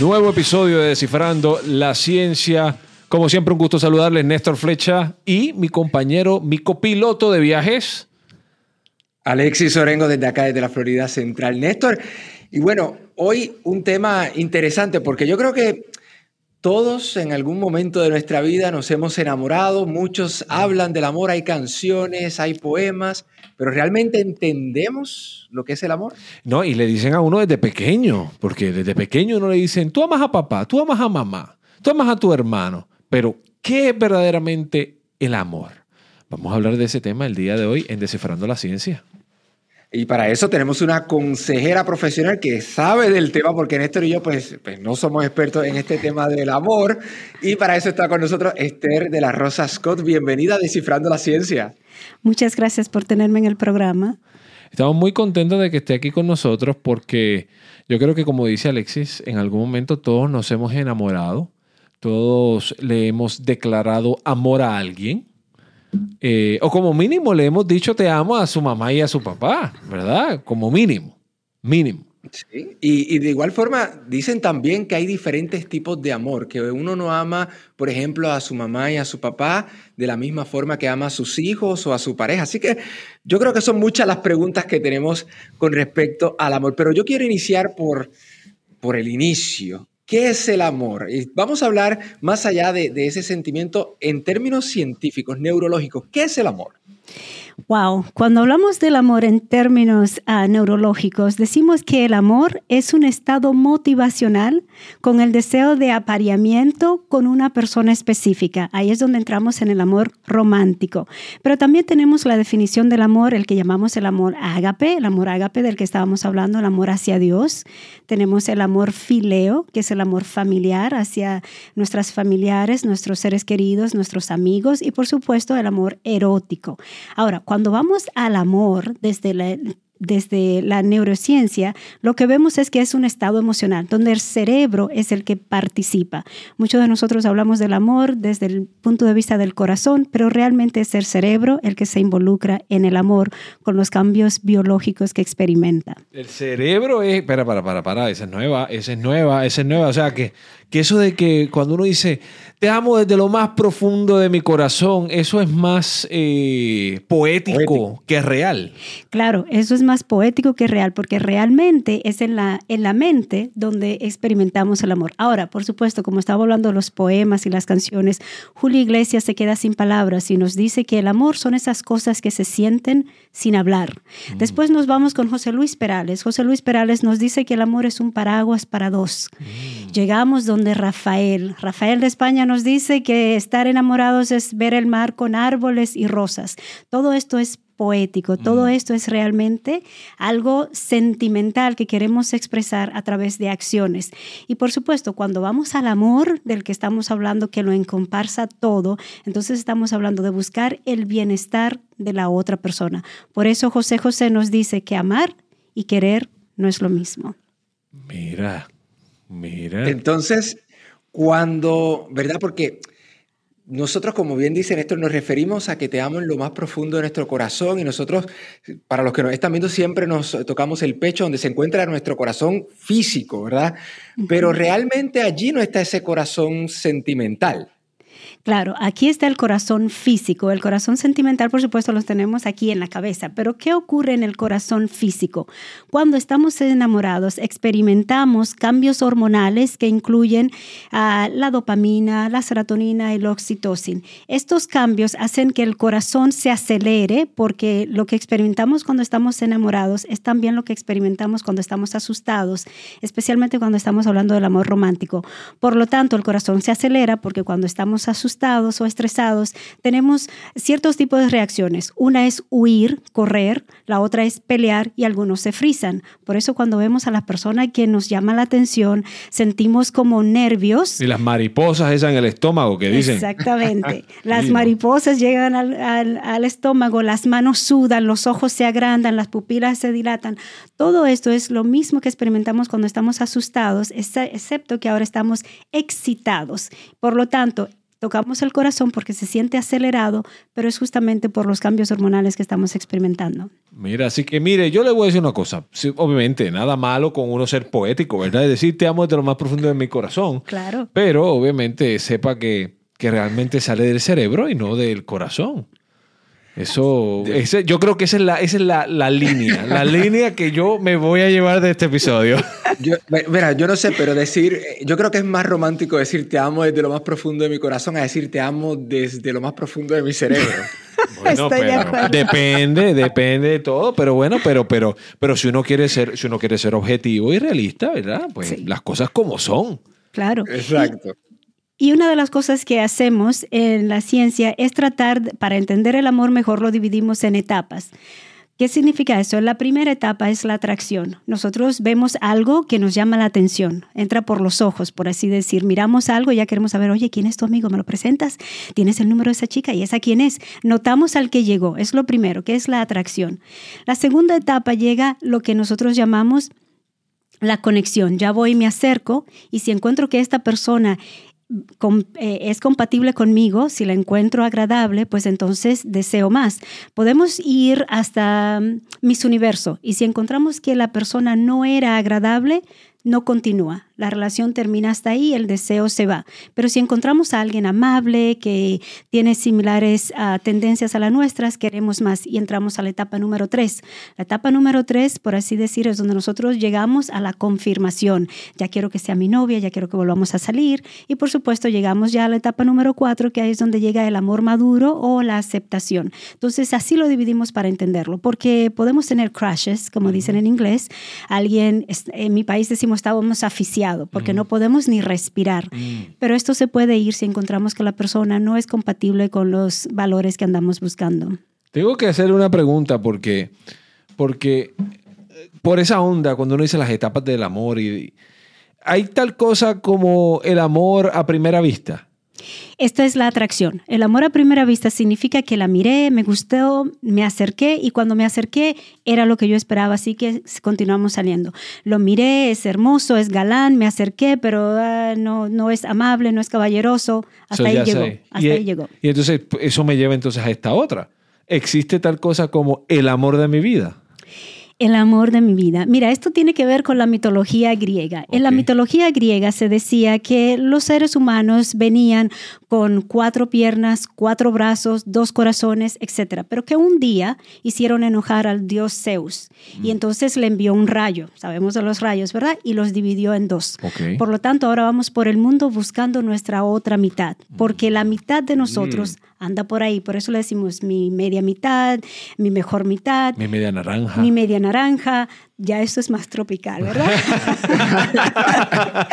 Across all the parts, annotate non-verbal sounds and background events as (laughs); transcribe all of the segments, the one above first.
Nuevo episodio de Descifrando la Ciencia. Como siempre, un gusto saludarles, Néstor Flecha y mi compañero, mi copiloto de viajes. Alexis Orengo desde acá, desde la Florida Central. Néstor, y bueno, hoy un tema interesante porque yo creo que todos en algún momento de nuestra vida nos hemos enamorado, muchos hablan del amor, hay canciones, hay poemas, pero ¿realmente entendemos lo que es el amor? No, y le dicen a uno desde pequeño, porque desde pequeño uno le dicen, tú amas a papá, tú amas a mamá, tú amas a tu hermano, pero ¿qué es verdaderamente el amor? Vamos a hablar de ese tema el día de hoy en Descifrando la Ciencia. Y para eso tenemos una consejera profesional que sabe del tema, porque Néstor y yo pues, pues, no somos expertos en este tema del amor. Y para eso está con nosotros Esther de la Rosa Scott. Bienvenida a Descifrando la Ciencia. Muchas gracias por tenerme en el programa. Estamos muy contentos de que esté aquí con nosotros porque yo creo que como dice Alexis, en algún momento todos nos hemos enamorado, todos le hemos declarado amor a alguien eh, o como mínimo le hemos dicho te amo a su mamá y a su papá, ¿verdad? Como mínimo, mínimo. Sí. Y, de igual forma, dicen también que hay diferentes tipos de amor, que uno no ama, por ejemplo, a su mamá y a su papá de la misma forma que ama a sus hijos o a su pareja. Así que yo creo que son muchas las preguntas que tenemos con respecto al amor. Pero yo quiero iniciar por, por el inicio. ¿Qué es el amor? Y vamos a hablar más allá de, de ese sentimiento en términos científicos, neurológicos. ¿Qué es el amor? Wow, cuando hablamos del amor en términos uh, neurológicos, decimos que el amor es un estado motivacional con el deseo de apareamiento con una persona específica. Ahí es donde entramos en el amor romántico. Pero también tenemos la definición del amor, el que llamamos el amor ágape, el amor ágape del que estábamos hablando, el amor hacia Dios. Tenemos el amor fileo, que es el amor familiar hacia nuestras familiares, nuestros seres queridos, nuestros amigos y por supuesto el amor erótico. Ahora, cuando vamos al amor desde la, desde la neurociencia, lo que vemos es que es un estado emocional, donde el cerebro es el que participa. Muchos de nosotros hablamos del amor desde el punto de vista del corazón, pero realmente es el cerebro el que se involucra en el amor con los cambios biológicos que experimenta. El cerebro es, espera, para, para, para, esa es nueva, esa es nueva, esa es nueva. O sea, que, que eso de que cuando uno dice, te amo desde lo más profundo de mi corazón, eso es más eh, poético, que real. Claro, eso es más poético que real, porque realmente es en la, en la mente donde experimentamos el amor. Ahora, por supuesto, como estaba hablando de los poemas y las canciones, Julio Iglesias se queda sin palabras y nos dice que el amor son esas cosas que se sienten sin hablar. Mm. Después nos vamos con José Luis Perales. José Luis Perales nos dice que el amor es un paraguas para dos. Mm. Llegamos donde Rafael, Rafael de España nos dice que estar enamorados es ver el mar con árboles y rosas. Todo esto es poético, todo mm. esto es realmente algo sentimental que queremos expresar a través de acciones. Y por supuesto, cuando vamos al amor del que estamos hablando, que lo encomparsa todo, entonces estamos hablando de buscar el bienestar de la otra persona. Por eso José José nos dice que amar y querer no es lo mismo. Mira, mira. Entonces, cuando, ¿verdad? Porque nosotros, como bien dice Néstor, nos referimos a que te amo en lo más profundo de nuestro corazón y nosotros, para los que nos están viendo, siempre nos tocamos el pecho donde se encuentra nuestro corazón físico, ¿verdad? Pero realmente allí no está ese corazón sentimental. Claro, aquí está el corazón físico. El corazón sentimental, por supuesto, lo tenemos aquí en la cabeza. Pero ¿qué ocurre en el corazón físico? Cuando estamos enamorados, experimentamos cambios hormonales que incluyen ah, la dopamina, la serotonina y la oxitocina. Estos cambios hacen que el corazón se acelere porque lo que experimentamos cuando estamos enamorados es también lo que experimentamos cuando estamos asustados, especialmente cuando estamos hablando del amor romántico. Por lo tanto, el corazón se acelera porque cuando estamos asustados, asustados o estresados, tenemos ciertos tipos de reacciones. Una es huir, correr, la otra es pelear y algunos se frisan. Por eso cuando vemos a la persona que nos llama la atención, sentimos como nervios. Y las mariposas esas en el estómago que dicen. Exactamente. (laughs) Las mariposas llegan al, al estómago, las manos sudan, los ojos se agrandan, las pupilas se dilatan. Todo esto es lo mismo que experimentamos cuando estamos asustados, excepto que ahora estamos excitados. Por lo tanto, tocamos el corazón porque se siente acelerado, pero es justamente por los cambios hormonales que estamos experimentando. Mira, así que mire, yo le voy a decir una cosa. obviamente, nada malo con uno ser poético, ¿verdad? Es decir, te amo desde lo más profundo de mi corazón. Claro. Pero obviamente sepa que, que realmente sale del cerebro y no del corazón. Eso, yo creo que esa es, la, esa es la, la, línea, (laughs) la línea que yo me voy a llevar de este episodio. Yo, mira, yo no sé, pero decir, yo creo que es más romántico decir te amo desde lo más profundo de mi corazón a decir te amo desde lo más profundo de mi cerebro. (laughs) Bueno, depende, depende de todo, pero bueno, pero, pero, pero si uno quiere ser, si uno quiere ser objetivo y realista, ¿verdad? Pues las cosas como son. Claro. Exacto. Y una de las cosas que hacemos en la ciencia es tratar, para entender el amor mejor, lo dividimos en etapas. ¿Qué significa eso? La primera etapa es la atracción. Nosotros vemos algo que nos llama la atención, entra por los ojos, por así decir. Miramos algo y ya queremos saber, oye, ¿quién es tu amigo? ¿Me lo presentas? ¿Tienes el número de esa chica? ¿Y esa quién es? Notamos al que llegó. Es lo primero, que es la atracción. La segunda etapa llega lo que nosotros llamamos la conexión. Ya voy y me acerco y si encuentro que esta persona eh, es compatible conmigo, si la encuentro agradable, pues entonces deseo más. Podemos ir hasta mm, mis universo y si encontramos que la persona no era agradable, no continúa. La relación termina hasta ahí, el deseo se va. Pero si encontramos a alguien amable, que tiene similares ah, tendencias a las nuestras, queremos más y entramos a la etapa número tres. La etapa número tres, por así decir, es donde nosotros llegamos a la confirmación. Ya quiero que sea mi novia, ya quiero que volvamos a salir. Y por supuesto llegamos ya a la etapa número cuatro, que ahí es donde llega el amor maduro o la aceptación. Entonces así lo dividimos para entenderlo, porque podemos tener crashes, como dicen en inglés. Alguien, en mi país decimos estábamos aficiados porque no podemos ni respirar. Mm. Pero esto se puede ir si encontramos que la persona no es compatible con los valores que andamos buscando. Tengo que hacer una pregunta porque, porque por esa onda, cuando uno dice las etapas del amor, y, ¿hay tal cosa como el amor a primera vista? Esta es la atracción. El amor a primera vista significa que la miré, me gustó, me acerqué y cuando me acerqué era lo que yo esperaba, así que continuamos saliendo. Lo miré, es hermoso, es galán, me acerqué, pero ah, no, no es amable, no es caballeroso. Hasta ahí llegó. Hasta y, ahí llegó. Y entonces eso me lleva entonces a esta otra. ¿Existe tal cosa como el amor de mi vida? El amor de mi vida. Mira, esto tiene que ver con la mitología griega. En la mitología griega se decía que los seres humanos venían con cuatro piernas, cuatro brazos, dos corazones, etc. Pero que un día hicieron enojar al dios Zeus y mm. entonces le envió un rayo. Sabemos de los rayos, ¿verdad? Y los dividió en dos. Por lo tanto, ahora vamos por el mundo buscando nuestra otra mitad, porque la mitad de nosotros mm anda por ahí. Por eso le decimos mi media mitad, mi mejor mitad. Mi media naranja. Mi media naranja. Ya esto es más tropical, ¿verdad? (laughs)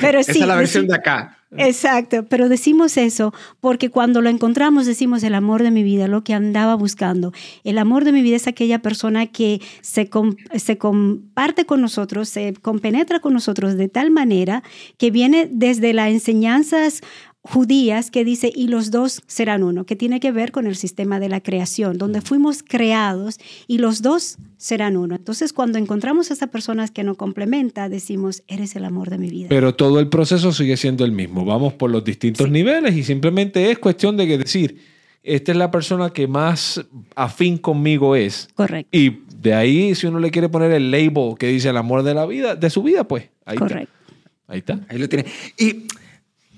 pero sí. Esa es la versión de acá. Exacto, pero decimos eso porque cuando lo encontramos decimos el amor de mi vida, lo que andaba buscando. El amor de mi vida es aquella persona que se, se comparte con nosotros, se compenetra con nosotros de tal manera que viene desde las enseñanzas judías que dice, y los dos serán uno, que tiene que ver con el sistema de la creación, donde fuimos creados y los dos serán uno. Entonces, cuando encontramos a esa persona que nos complementa, decimos, eres el amor de mi vida. Pero todo el proceso sigue siendo el mismo. Vamos por los distintos niveles y simplemente es cuestión de que decir, esta es la persona que más afín conmigo es. Correcto. Y de ahí, si uno le quiere poner el label que dice el amor de la vida, de su vida, pues ahí Correcto. Ahí está. Ahí lo tiene. Y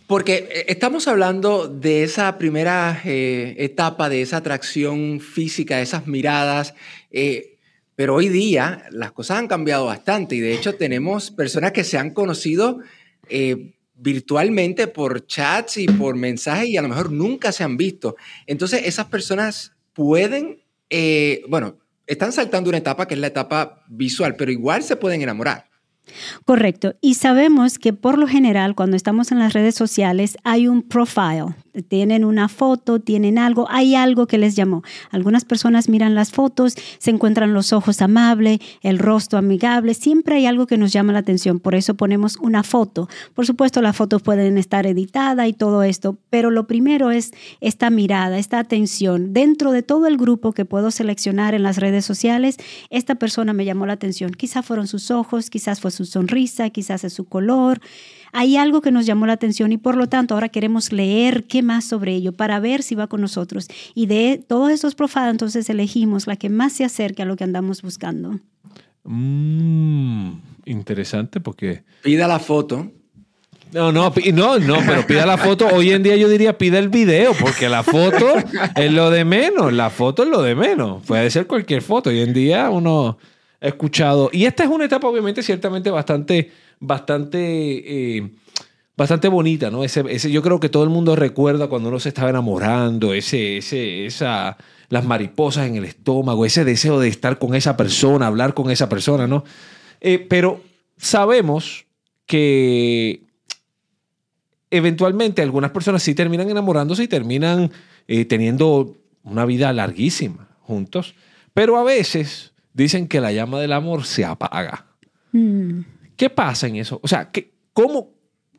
porque eh, estamos hablando de esa primera eh, etapa, de esa atracción física, de esas miradas, eh, pero hoy día las cosas han cambiado bastante y de hecho tenemos personas que se han conocido virtualmente por chats y por mensajes y a lo mejor nunca se han visto. Entonces esas personas pueden, bueno, están saltando una etapa que es la etapa visual, pero igual se pueden enamorar. Correcto. Y sabemos que por lo general cuando estamos en las redes sociales hay un profile. Tienen una foto, tienen algo, hay algo que les llamó. Algunas personas miran las fotos, se encuentran los ojos amables, el rostro amigable, siempre hay algo que nos llama la atención, por eso ponemos una foto. Por supuesto, las fotos pueden estar editadas y todo esto, pero lo primero es esta mirada, esta atención. Dentro de todo el grupo que puedo seleccionar en las redes sociales, esta persona me llamó la atención. Quizás fueron sus ojos, quizás fue su sonrisa, quizás es su color. Hay algo que nos llamó la atención y por lo tanto ahora queremos leer qué más sobre ello para ver si va con nosotros. Y de todos esos profados entonces elegimos la que más se acerque a lo que andamos buscando. Mm, interesante porque... Pida la foto. No, no, no, no, pero pida la foto. Hoy en día yo diría pida el video, porque la foto es lo de menos. La foto es lo de menos. Puede ser cualquier foto. Hoy en día uno ha escuchado. Y esta es una etapa, obviamente, ciertamente bastante bastante, eh, bastante bonita, ¿no? Ese, ese, yo creo que todo el mundo recuerda cuando uno se estaba enamorando, ese, ese, esa, las mariposas en el estómago, ese deseo de estar con esa persona, hablar con esa persona, ¿no? Eh, pero sabemos que eventualmente algunas personas sí terminan enamorándose y terminan eh, teniendo una vida larguísima juntos, pero a veces dicen que la llama del amor se apaga. Mm. ¿Qué pasa en eso? O sea, ¿qué, cómo,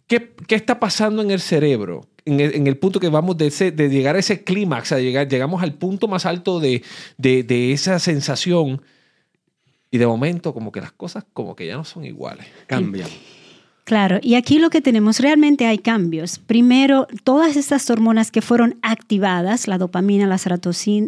qué, qué está pasando en el cerebro? En el, en el punto que vamos de, ese, de llegar a ese clímax, a llegar, llegamos al punto más alto de, de, de esa sensación y de momento como que las cosas como que ya no son iguales, cambian. Claro, y aquí lo que tenemos realmente hay cambios. Primero, todas estas hormonas que fueron activadas, la dopamina, la,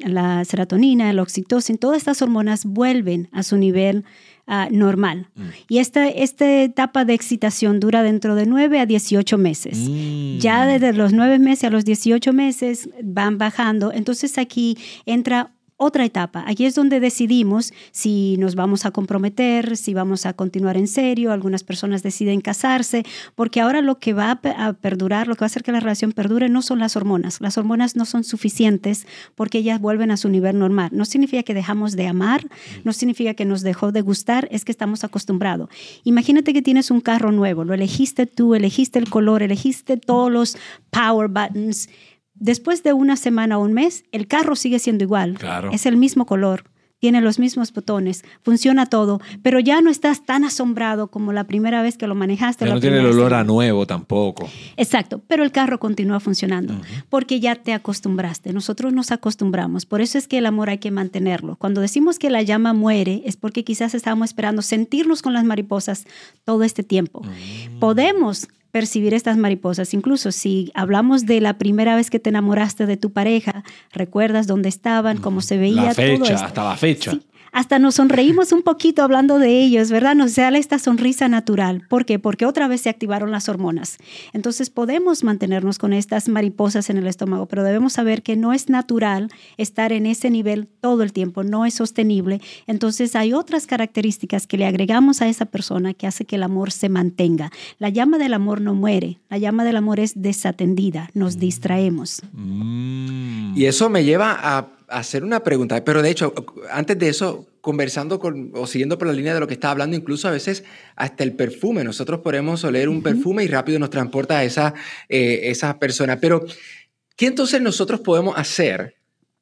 la serotonina, el oxitocin, todas estas hormonas vuelven a su nivel Ah, normal. Mm. Y esta, esta etapa de excitación dura dentro de 9 a 18 meses. Mm. Ya desde los 9 meses a los 18 meses van bajando. Entonces aquí entra otra etapa. Aquí es donde decidimos si nos vamos a comprometer, si vamos a continuar en serio. Algunas personas deciden casarse, porque ahora lo que va a perdurar, lo que va a hacer que la relación perdure, no son las hormonas. Las hormonas no son suficientes porque ellas vuelven a su nivel normal. No significa que dejamos de amar, no significa que nos dejó de gustar, es que estamos acostumbrados. Imagínate que tienes un carro nuevo, lo elegiste tú, elegiste el color, elegiste todos los power buttons después de una semana o un mes, el carro sigue siendo igual. Es el mismo color, tiene los mismos botones, funciona todo, pero ya no estás tan asombrado como la primera vez que lo manejaste. no tiene el olor a nuevo tampoco. Exacto, pero el carro continúa funcionando porque ya te acostumbraste. Nosotros nos acostumbramos, por eso es que el amor hay que mantenerlo. Cuando decimos que la llama muere es porque quizás estábamos esperando sentirnos con las mariposas todo este tiempo. Mm. Podemos percibir estas mariposas. Incluso si hablamos de la primera vez que te enamoraste de tu pareja, recuerdas dónde estaban, cómo se veía. La fecha, hasta la fecha hasta nos sonreímos un poquito hablando de ellos, ¿verdad? Nos sale esta sonrisa natural. ¿Por qué? Porque otra vez se activaron las hormonas. Entonces podemos mantenernos con estas mariposas en el estómago, pero debemos saber que no es natural estar en ese nivel todo el tiempo, no es sostenible. Entonces hay otras características que le agregamos a esa persona que hace que el amor se mantenga. La llama del amor no muere, la llama del amor es desatendida, nos distraemos. Mm. Y eso me lleva a hacer una pregunta, pero de hecho, antes de eso, conversando con, o siguiendo por la línea de lo que está hablando, incluso a veces hasta el perfume, nosotros podemos oler un perfume y rápido nos transporta a esa, eh, esa persona. Pero, ¿qué entonces nosotros podemos hacer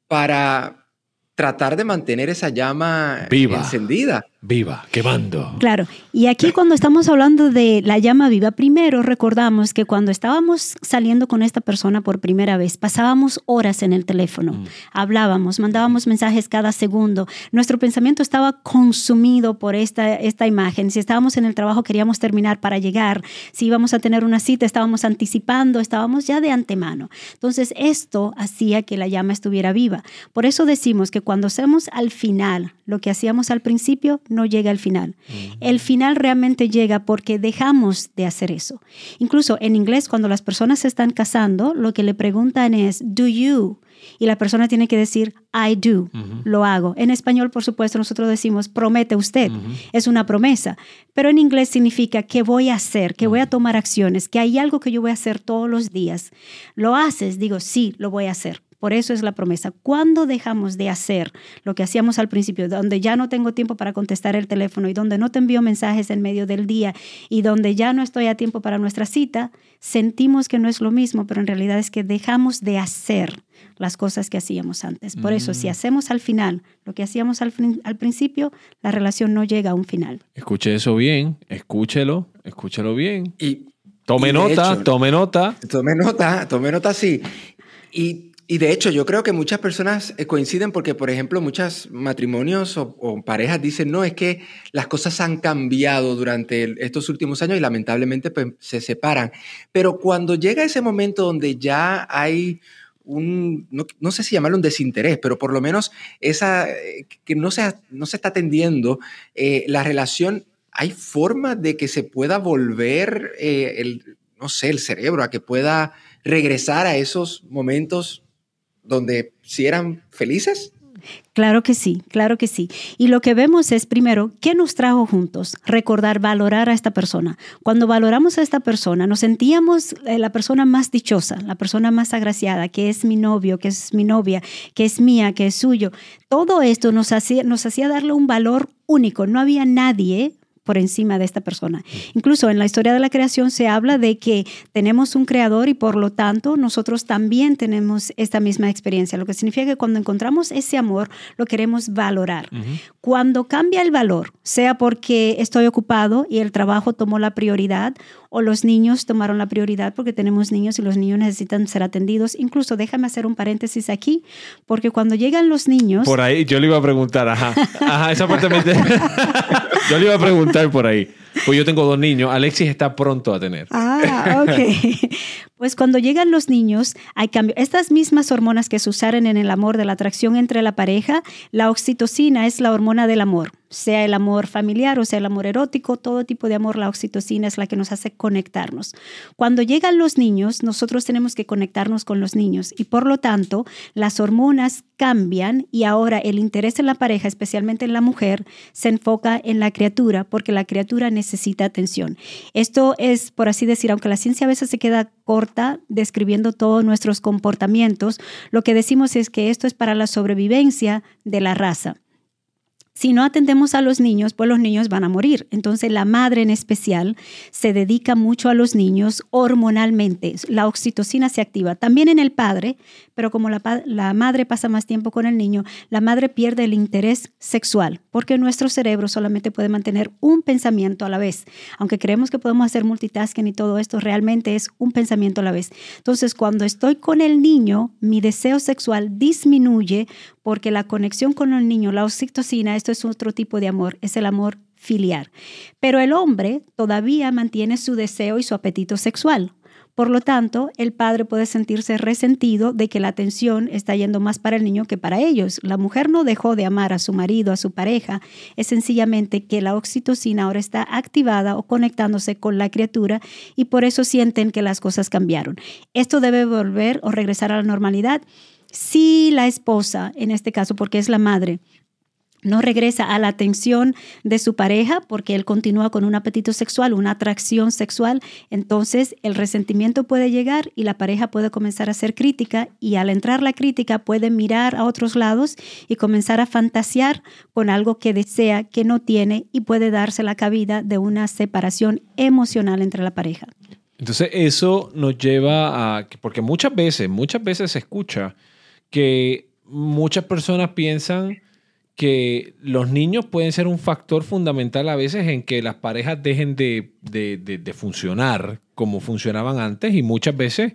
para tratar de mantener esa llama encendida? Viva, quemando. Claro, y aquí cuando estamos hablando de la llama viva, primero recordamos que cuando estábamos saliendo con esta persona por primera vez, pasábamos horas en el teléfono, mm. hablábamos, mandábamos mensajes cada segundo, nuestro pensamiento estaba consumido por esta, esta imagen, si estábamos en el trabajo queríamos terminar para llegar, si íbamos a tener una cita estábamos anticipando, estábamos ya de antemano. Entonces esto hacía que la llama estuviera viva. Por eso decimos que cuando hacemos al final lo que hacíamos al principio, no llega al final. El final realmente llega porque dejamos de hacer eso. Incluso en inglés, cuando las personas se están casando, lo que le preguntan es, ¿do you? Y la persona tiene que decir, I do, lo hago. En español, por supuesto, nosotros decimos, promete usted, es una promesa. Pero en inglés significa que voy a hacer, que voy a tomar acciones, que hay algo que yo voy a hacer todos los días. ¿Lo haces? Digo, sí, lo voy a hacer Por eso es la promesa. Cuando dejamos de hacer lo que hacíamos al principio, donde ya no tengo tiempo para contestar el teléfono y donde no te envío mensajes en medio del día y donde ya no estoy a tiempo para nuestra cita, sentimos que no es lo mismo, pero en realidad es que dejamos de hacer las cosas que hacíamos antes. Por eso, si mm. hacemos al final lo que hacíamos al, al, principio, la relación no llega a un final. Escuche eso bien, escúchelo, escúchelo bien. Y, tome nota, tome nota. Tome nota, tome nota, sí. Y y de hecho, yo creo que muchas personas eh, coinciden porque, por ejemplo, muchos matrimonios o, parejas dicen, no, es que las cosas han cambiado durante estos últimos años y lamentablemente pues, se separan. Pero cuando llega ese momento donde ya hay un, no, sé si llamarlo un desinterés, pero por lo menos esa, eh, que no se, no se está atendiendo eh, la relación, ¿hay forma de que se pueda volver el, no sé, el cerebro, a que pueda regresar a esos momentos donde si eran felices? Claro que sí, claro que sí. Y lo que vemos es, primero, ¿qué nos trajo juntos? Recordar, valorar a esta persona. Cuando valoramos a esta persona, nos sentíamos eh, la persona más dichosa, la persona más agraciada, que es mi novio, que es mi novia, que es mía, que es suyo. Todo esto nos hacía, nos hacía darle un valor único. No había nadie por encima de esta persona. Incluso en la historia de la creación se habla de que tenemos un creador y por lo tanto nosotros también tenemos esta misma experiencia, lo que significa que cuando encontramos ese amor lo queremos valorar. Cuando cambia el valor, sea porque estoy ocupado y el trabajo tomó la prioridad o los niños tomaron la prioridad porque tenemos niños y los niños necesitan ser atendidos. Incluso déjame hacer un paréntesis aquí, porque cuando llegan los niños... Por ahí, yo le iba a preguntar, ajá, ajá, esa parte me... (laughs) yo le iba a preguntar por ahí. Pues yo tengo dos niños, Alexis está pronto a tener. Ah, ok. Pues cuando llegan los niños hay cambio. Estas mismas hormonas que se usaron en el amor de la atracción entre la pareja, la oxitocina es la hormona del amor, sea el amor familiar o sea el amor erótico, todo tipo de amor, la oxitocina es la que nos hace conectarnos. Cuando llegan los niños, nosotros tenemos que conectarnos con los niños y por lo tanto las hormonas cambian y ahora el interés en la pareja, especialmente en la mujer, se enfoca en la criatura porque la criatura necesita atención. Esto es, por así decir, aunque la ciencia a veces se queda corta describiendo todos nuestros comportamientos, lo que decimos es que esto es para la sobrevivencia de la raza. Si no atendemos a los niños, pues los niños van a morir. Entonces la madre en especial se dedica mucho a los niños hormonalmente. La oxitocina se activa también en el padre, pero como la, madre pasa más tiempo con el niño, la madre pierde el interés sexual, porque nuestro cerebro solamente puede mantener un pensamiento a la vez. Aunque creemos que podemos hacer multitasking y todo esto, realmente es un pensamiento a la vez. Entonces, cuando estoy con el niño, mi deseo sexual disminuye porque la conexión con el niño, la oxitocina, esto es otro tipo de amor, es el amor filial. Pero el hombre todavía mantiene su deseo y su apetito sexual. Por lo tanto, el padre puede sentirse resentido de que la atención está yendo más para el niño que para ellos. La mujer no dejó de amar a su marido, a su pareja, es sencillamente que la oxitocina ahora está activada o conectándose con la criatura y por eso sienten que las cosas cambiaron. Esto debe volver o regresar a la normalidad si la esposa, en este caso porque es la madre, no regresa a la atención de su pareja porque él continúa con un apetito sexual, una atracción sexual, entonces el resentimiento puede llegar y la pareja puede comenzar a hacer crítica y al entrar la crítica puede mirar a otros lados y comenzar a fantasear con algo que desea, que no tiene y puede darse la cabida de una separación emocional entre la pareja. Entonces eso nos lleva a, porque muchas veces, muchas veces se escucha, que muchas personas piensan que los niños pueden ser un factor fundamental a veces en que las parejas dejen de, funcionar como funcionaban antes y muchas veces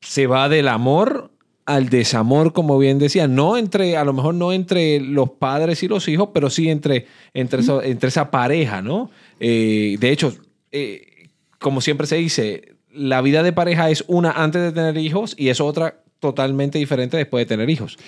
se va del amor al desamor, como bien decía, no entre, a lo mejor no entre los padres y los hijos, pero sí entre, entre, entre esa pareja, ¿no? Eh, de hecho, eh, como siempre se dice, la vida de pareja es una antes de tener hijos y es otra totalmente diferente después de tener hijos.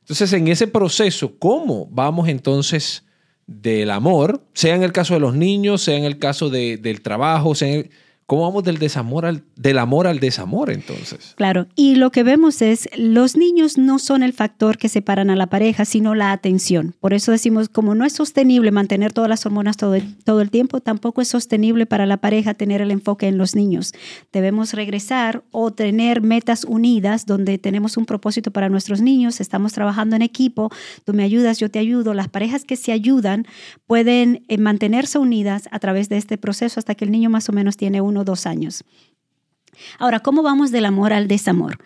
Entonces, en ese proceso, ¿cómo vamos entonces del amor, sea en el caso de los niños, sea en el caso del trabajo, sea ¿Cómo vamos del desamor al, del amor al desamor entonces? Claro, y lo que vemos es, los niños no son el factor que separan a la pareja, sino la atención. Por eso decimos, como no es sostenible mantener todas las hormonas todo todo el tiempo, tampoco es sostenible para la pareja tener el enfoque en los niños. Debemos regresar o tener metas unidas donde tenemos un propósito para nuestros niños, estamos trabajando en equipo, tú me ayudas, yo te ayudo. Las parejas que se ayudan pueden eh, mantenerse unidas a través de este proceso hasta que el niño más o menos tiene uno dos años. Ahora, ¿cómo vamos del amor al desamor?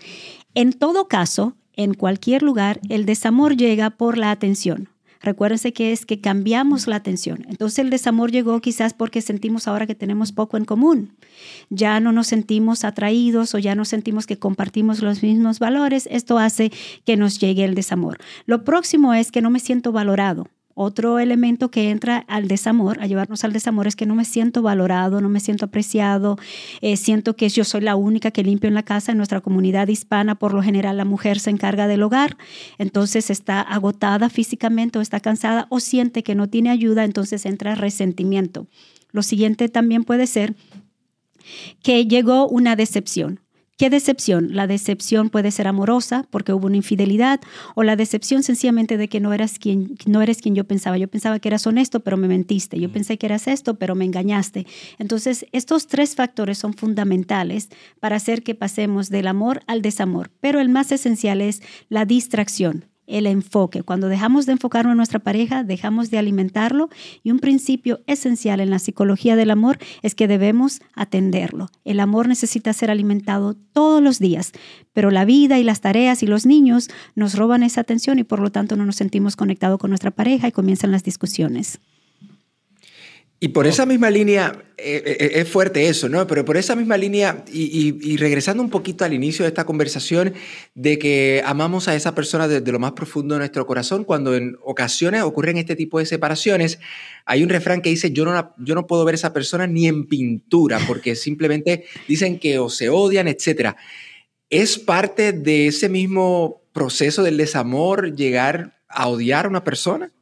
En todo caso, en cualquier lugar, el desamor llega por la atención. Recuérdense que es que cambiamos la atención. Entonces el desamor llegó quizás porque sentimos ahora que tenemos poco en común. Ya no nos sentimos atraídos o ya no sentimos que compartimos los mismos valores. Esto hace que nos llegue el desamor. Lo próximo es que no me siento valorado. Otro elemento que entra al desamor, a llevarnos al desamor, es que no me siento valorado, no me siento apreciado, eh, siento que yo soy la única que limpio en la casa. En nuestra comunidad hispana, por lo general, la mujer se encarga del hogar, entonces está agotada físicamente o está cansada o siente que no tiene ayuda, entonces entra resentimiento. Lo siguiente también puede ser que llegó una decepción. ¿Qué decepción? La decepción puede ser amorosa porque hubo una infidelidad o la decepción sencillamente de que no eras quien no eres quien yo pensaba. Yo pensaba que eras honesto, pero me mentiste. Yo pensé que eras esto, pero me engañaste. Entonces, estos tres factores son fundamentales para hacer que pasemos del amor al desamor, pero el más esencial es la distracción el enfoque. Cuando dejamos de enfocarnos en nuestra pareja, dejamos de alimentarlo y un principio esencial en la psicología del amor es que debemos atenderlo. El amor necesita ser alimentado todos los días, pero la vida y las tareas y los niños nos roban esa atención y por lo tanto no nos sentimos conectados con nuestra pareja y comienzan las discusiones. Y por esa misma línea, eh, eh, es fuerte eso, ¿no? Pero por esa misma línea, y, regresando un poquito al inicio de esta conversación, de que amamos a esa persona desde lo más profundo de nuestro corazón, cuando en ocasiones ocurren este tipo de separaciones, hay un refrán que dice, yo no, yo no puedo ver a esa persona ni en pintura, porque (laughs) simplemente dicen que o se odian, etc. ¿Es parte de ese mismo proceso del desamor llegar a odiar a una persona?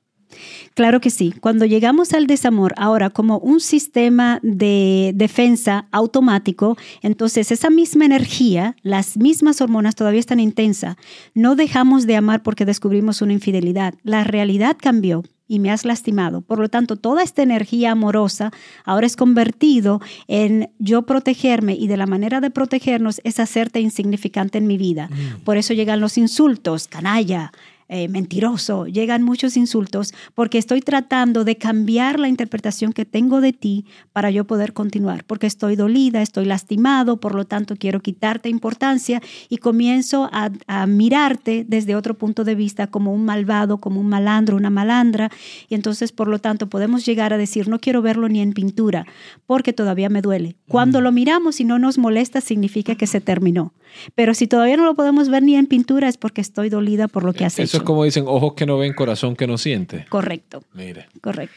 Claro que sí. Cuando llegamos al desamor ahora como un sistema de defensa automático, entonces esa misma energía, las mismas hormonas todavía están intensas. No dejamos de amar porque descubrimos una infidelidad. La realidad cambió y me has lastimado. Por lo tanto, toda esta energía amorosa ahora es convertido en yo protegerme y de la manera de protegernos es hacerte insignificante en mi vida. Mm. Por eso llegan los insultos, canalla, eh, mentiroso, llegan muchos insultos porque estoy tratando de cambiar la interpretación que tengo de ti para yo poder continuar, porque estoy dolida, estoy lastimado, por lo tanto quiero quitarte importancia y comienzo a, a mirarte desde otro punto de vista como un malvado, como un malandro, una malandra, y entonces por lo tanto podemos llegar a decir, no quiero verlo ni en pintura, porque todavía me duele. Cuando lo miramos y no nos molesta, significa que se terminó. Pero si todavía no lo podemos ver ni en pintura es porque estoy dolida por lo que has Eso es como dicen, ojos que no ven, corazón que no siente. Correcto. Mire. Correcto.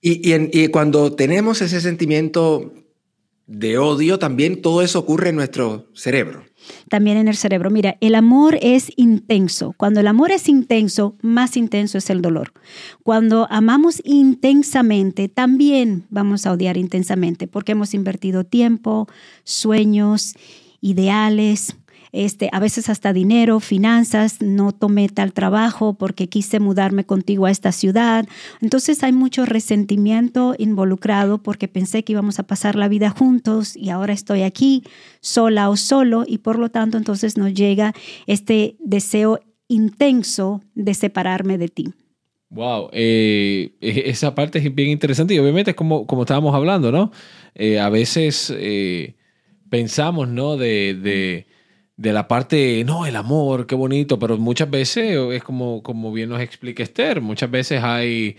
Y, y, cuando tenemos ese sentimiento de odio, también todo eso ocurre en nuestro cerebro. También en el cerebro. Mira, el amor es intenso. Cuando el amor es intenso, más intenso es el dolor. Cuando amamos intensamente, también vamos a odiar intensamente porque hemos invertido tiempo, sueños ideales, este, a veces hasta dinero, finanzas, no tomé tal trabajo porque quise mudarme contigo a esta ciudad. Entonces hay mucho resentimiento involucrado porque pensé que íbamos a pasar la vida juntos y ahora estoy aquí sola o solo y por lo tanto entonces nos llega este deseo intenso de separarme de ti. Wow, eh, e-, esa parte es bien interesante y obviamente es como, como estábamos hablando, ¿no? Eh, a veces eh, pensamos, ¿no? De, de, de, la parte, no, el amor, qué bonito, pero muchas veces es como, como bien nos explica Esther, muchas veces hay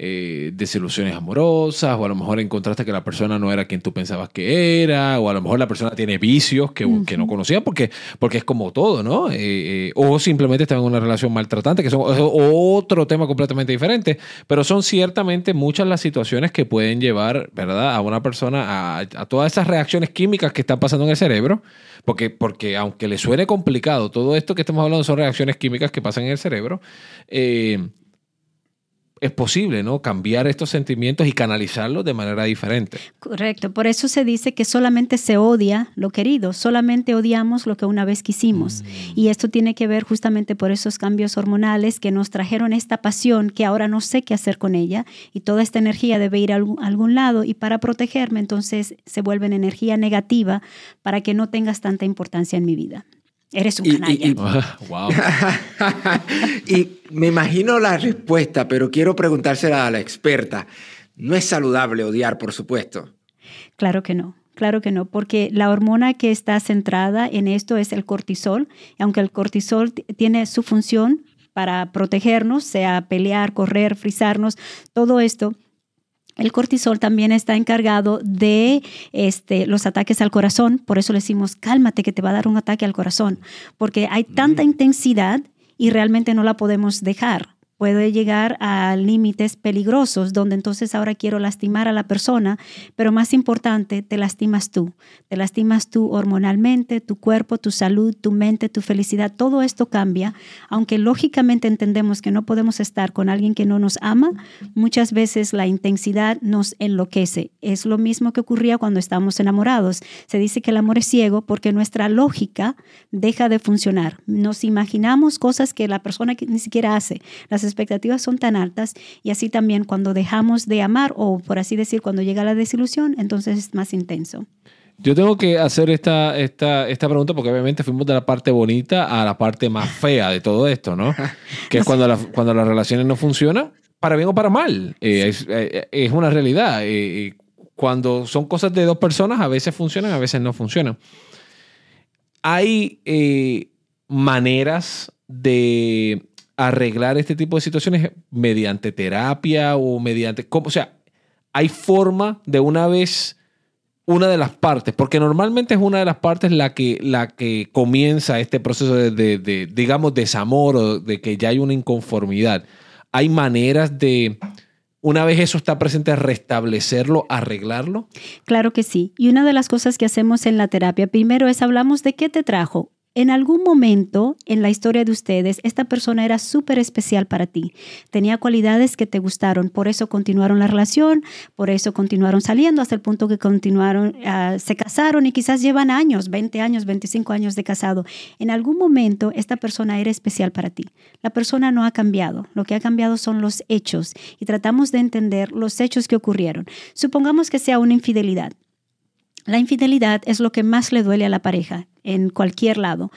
eh, desilusiones amorosas, o a lo mejor encontraste que la persona no era quien tú pensabas que era, o a lo mejor la persona tiene vicios que, que no conocía, porque, porque es como todo, ¿no? Eh, eh, o simplemente está en una relación maltratante, que son otro tema completamente diferente, pero son ciertamente muchas las situaciones que pueden llevar, ¿verdad?, a una persona a, a todas esas reacciones químicas que están pasando en el cerebro, porque, porque aunque le suene complicado, todo esto que estamos hablando son reacciones químicas que pasan en el cerebro. Eh, es posible, ¿no? Cambiar estos sentimientos y canalizarlos de manera diferente. Correcto. Por eso se dice que solamente se odia lo querido, solamente odiamos lo que una vez quisimos. Mm. Y esto tiene que ver justamente por esos cambios hormonales que nos trajeron esta pasión que ahora no sé qué hacer con ella y toda esta energía debe ir a algún, lado y para protegerme entonces se vuelve en energía negativa para que no tengas tanta importancia en mi vida. Eres un canalla. Y, (laughs) wow. (laughs) y me imagino la respuesta, pero quiero preguntársela a la experta. No es saludable odiar, por supuesto. Claro que no. Claro que no, porque la hormona que está centrada en esto es el cortisol. Aunque el cortisol tiene su función para protegernos, sea pelear, correr, frizarnos, todo esto, el cortisol también está encargado de este, los ataques al corazón, por eso le decimos, cálmate que te va a dar un ataque al corazón, porque hay tanta intensidad y realmente no la podemos dejar puede llegar a límites peligrosos, donde entonces ahora quiero lastimar a la persona, pero más importante, te lastimas tú. Te lastimas tú hormonalmente, tu cuerpo, tu salud, tu mente, tu felicidad, todo esto cambia, aunque lógicamente entendemos que no podemos estar con alguien que no nos ama, muchas veces la intensidad nos enloquece. Es lo mismo que ocurría cuando estamos enamorados. Se dice que el amor es ciego porque nuestra lógica deja de funcionar. Nos imaginamos cosas que la persona ni siquiera hace. Las expectativas son tan altas y así también cuando dejamos de amar o por así decir cuando llega la desilusión, entonces es más intenso. Yo tengo que hacer esta, esta, esta pregunta porque obviamente fuimos de la parte bonita a la parte más fea de todo esto, ¿no? (laughs) Que es cuando, cuando las relaciones no funcionan, para bien o para mal. Eh, eh, es, una realidad. Eh, cuando son cosas de dos personas, a veces funcionan, a veces no funcionan. Hay maneras de arreglar este tipo de situaciones mediante terapia o mediante... O sea, hay forma de una vez una de las partes, porque normalmente es una de las partes la que, la que comienza este proceso de, de, digamos, desamor o de que ya hay una inconformidad. Hay maneras de, una vez eso está presente, restablecerlo, arreglarlo? Claro que sí. Y una de las cosas que hacemos en la terapia, primero es hablamos de qué te trajo en algún momento en la historia de ustedes, esta persona era súper especial para ti. Tenía cualidades que te gustaron, por eso continuaron la relación, por eso continuaron saliendo hasta el punto que continuaron, ah, se casaron y quizás llevan años, 20 años, 25 años de casado. En algún momento esta persona era especial para ti. La persona no ha cambiado, lo que ha cambiado son los hechos y tratamos de entender los hechos que ocurrieron. Supongamos que sea una infidelidad. La infidelidad es lo que más le duele a la pareja en cualquier lado,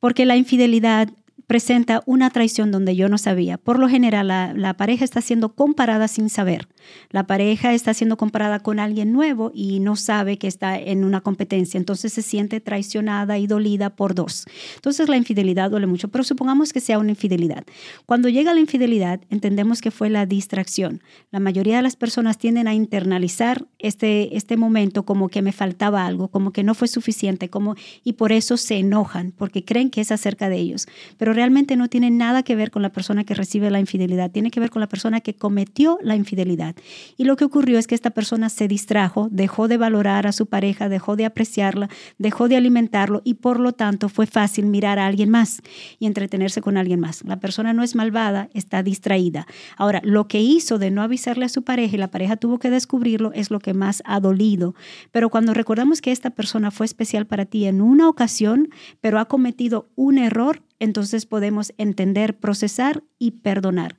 porque la infidelidad presenta una traición donde yo no sabía. Por lo general, la, pareja está siendo comparada sin saber. La pareja está siendo comparada con alguien nuevo y no sabe que está en una competencia. Entonces se siente traicionada y dolida por dos. Entonces la infidelidad duele mucho, pero supongamos que sea una infidelidad. Cuando llega la infidelidad, entendemos que fue la distracción. La mayoría de las personas tienden a internalizar este, este momento como que me faltaba algo, como que no fue suficiente, como, y por eso se enojan, porque creen que es acerca de ellos. Pero realmente no tiene nada que ver con la persona que recibe la infidelidad, tiene que ver con la persona que cometió la infidelidad. Y lo que ocurrió es que esta persona se distrajo, dejó de valorar a su pareja, dejó de apreciarla, dejó de alimentarlo y por lo tanto fue fácil mirar a alguien más y entretenerse con alguien más. La persona no es malvada, está distraída. Ahora, lo que hizo de no avisarle a su pareja y la pareja tuvo que descubrirlo es lo que más ha dolido. Pero cuando recordamos que esta persona fue especial para ti en una ocasión, pero ha cometido un error, entonces podemos entender, procesar y perdonar.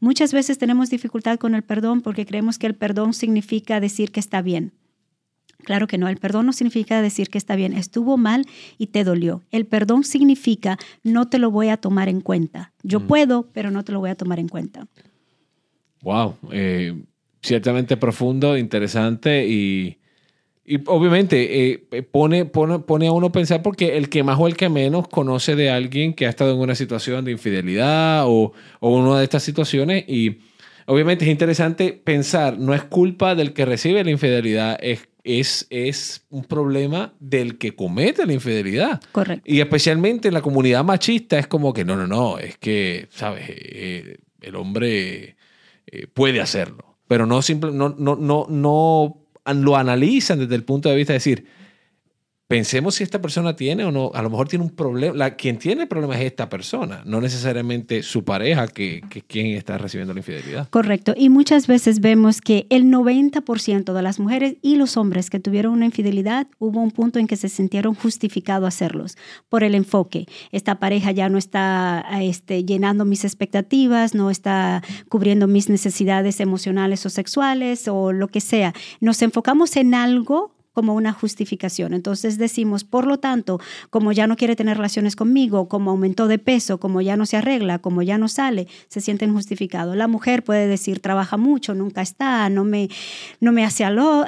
Muchas veces tenemos dificultad con el perdón porque creemos que el perdón significa decir que está bien. Claro que no, el perdón no significa decir que está bien, estuvo mal y te dolió. El perdón significa no te lo voy a tomar en cuenta. Yo mm. puedo, pero no te lo voy a tomar en cuenta. Wow, eh, ciertamente profundo, interesante y y obviamente eh, eh, pone, pone, pone, a uno a pensar porque el que más o el que menos conoce de alguien que ha estado en una situación de infidelidad o, o una de estas situaciones y obviamente es interesante pensar, no es culpa del que recibe la infidelidad, es, es, es un problema del que comete la infidelidad. Correcto. Y especialmente en la comunidad machista es como que no, no, no, es que, ¿sabes? Eh, el hombre puede hacerlo, pero no, simple, no, no, no, no lo analizan desde el punto de vista de decir, pensemos si esta persona tiene o no, a lo mejor tiene un problema, la, quien tiene el problema es esta persona, no necesariamente su pareja que, que quien está recibiendo la infidelidad. Correcto, y muchas veces vemos que el 90% de las mujeres y los hombres que tuvieron una infidelidad, hubo un punto en que se sintieron justificados a hacerlos por el enfoque. Esta pareja ya no está este, llenando mis expectativas, no está cubriendo mis necesidades emocionales o sexuales o lo que sea. Nos enfocamos en algo como una justificación. Entonces decimos, por lo tanto, como ya no quiere tener relaciones conmigo, como aumentó de peso, como ya no se arregla, como ya no sale, se sienten justificados. La mujer puede decir, trabaja mucho, nunca está, no me, no me hace, alo,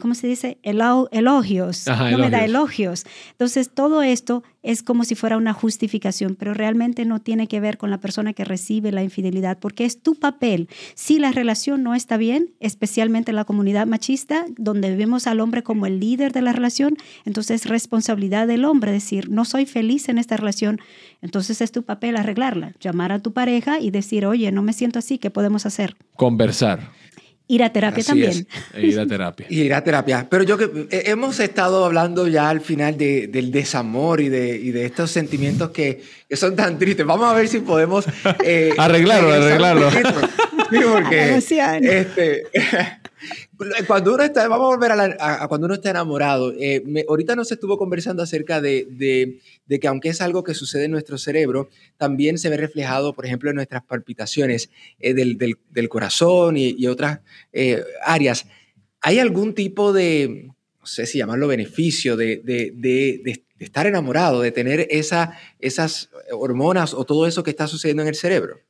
¿cómo se dice? elogios, no me da elogios. Entonces todo esto es como si fuera una justificación, pero realmente no tiene que ver con la persona que recibe la infidelidad, porque es tu papel. Si la relación no está bien, especialmente en la comunidad machista, donde vemos al hombre como el líder de la relación, entonces es responsabilidad del hombre decir, no soy feliz en esta relación, entonces es tu papel arreglarla, llamar a tu pareja y decir, oye, no me siento así, ¿qué podemos hacer? Conversar. Ir a terapia también. E ir a terapia. (laughs) ir a terapia. Pero yo que eh, hemos estado hablando ya al final de, del desamor y de, y de estos sentimientos que, que, son tan tristes. Vamos a ver si podemos eh, (laughs) arreglarlo, arreglarlo. Sí, porque (laughs) este, cuando uno está, vamos a volver a, cuando uno está enamorado. Eh, ahorita nos estuvo conversando acerca de, de, que aunque es algo que sucede en nuestro cerebro, también se ve reflejado, por ejemplo, en nuestras palpitaciones eh, del, del, corazón y, y otras eh, áreas. ¿Hay algún tipo de, no sé si llamarlo beneficio, de, de estar enamorado, de tener esa, esas hormonas o todo eso que está sucediendo en el cerebro?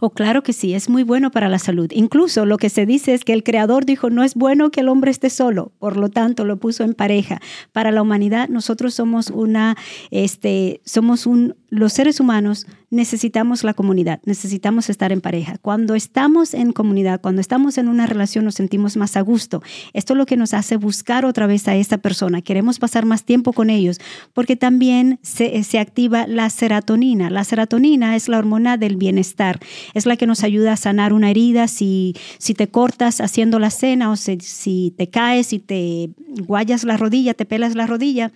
Oh, claro que sí, es muy bueno para la salud. Incluso lo que se dice es que el creador dijo, no es bueno que el hombre esté solo, por lo tanto lo puso en pareja. Para la humanidad, nosotros somos una, este, somos un, los seres humanos necesitamos la comunidad, necesitamos estar en pareja. Cuando estamos en comunidad, cuando estamos en una relación, nos sentimos más a gusto. Esto es lo que nos hace buscar otra vez a esa persona. Queremos pasar más tiempo con ellos, porque también se, activa la serotonina. La serotonina es la hormona del bienestar es la que nos ayuda a sanar una herida si, si te cortas haciendo la cena o si, te caes y te guayas la rodilla, te pelas la rodilla,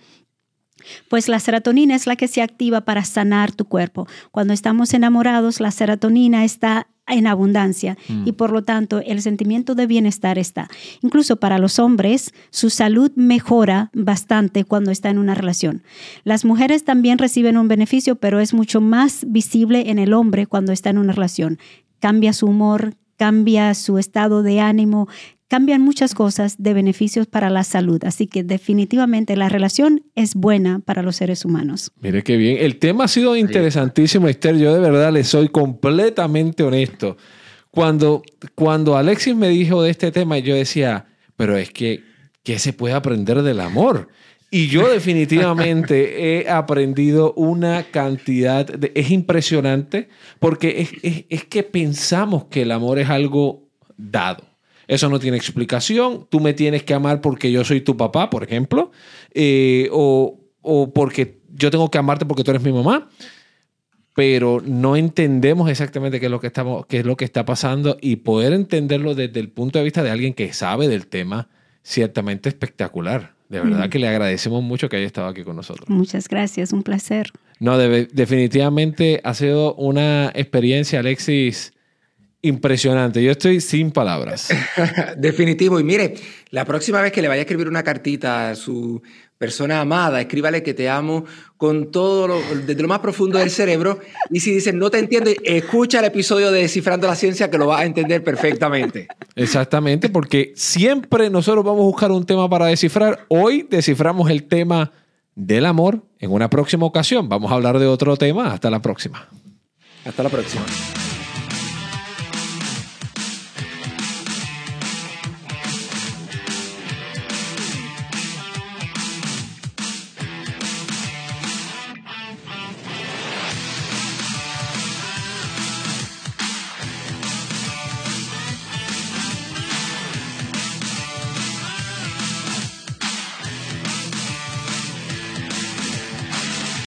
pues la serotonina es la que se activa para sanar tu cuerpo. Cuando estamos enamorados, la serotonina está en abundancia y mm. por lo tanto el sentimiento de bienestar está. Incluso para los hombres, su salud mejora bastante cuando está en una relación. Las mujeres también reciben un beneficio, pero es mucho más visible en el hombre cuando está en una relación. Cambia su humor, cambia su estado de ánimo, cambian muchas cosas de beneficios para la salud. Así que definitivamente la relación es buena para los seres humanos. Mire qué bien. El tema ha sido interesantísimo, Esther. Yo de verdad le soy completamente honesto. Cuando, cuando Alexis me dijo de este tema, yo decía, pero es que, ¿qué se puede aprender del amor? Y yo (laughs) definitivamente he aprendido una cantidad, de, es impresionante, porque es, es, es que pensamos que el amor es algo dado. Eso no tiene explicación. Tú me tienes que amar porque yo soy tu papá, por ejemplo, eh, o, o porque yo tengo que amarte porque tú eres mi mamá pero no entendemos exactamente qué es lo que estamos, qué es lo que está pasando y poder entenderlo desde el punto de vista de alguien que sabe del tema, ciertamente espectacular. De verdad que le agradecemos mucho que haya estado aquí con nosotros. Muchas gracias, un placer. No, definitivamente ha sido una experiencia, Alexis, Impresionante, yo estoy sin palabras. (laughs) Definitivo. Y mire, la próxima vez que le vaya a escribir una cartita a su persona amada, escríbale que te amo con todo lo, desde lo más profundo del cerebro. Y si dicen no te entiendo, escucha el episodio de Descifrando la Ciencia que lo vas a entender perfectamente. Exactamente, porque siempre nosotros vamos a buscar un tema para descifrar. Hoy desciframos el tema del amor. En una próxima ocasión vamos a hablar de otro tema. Hasta la próxima. Hasta la próxima.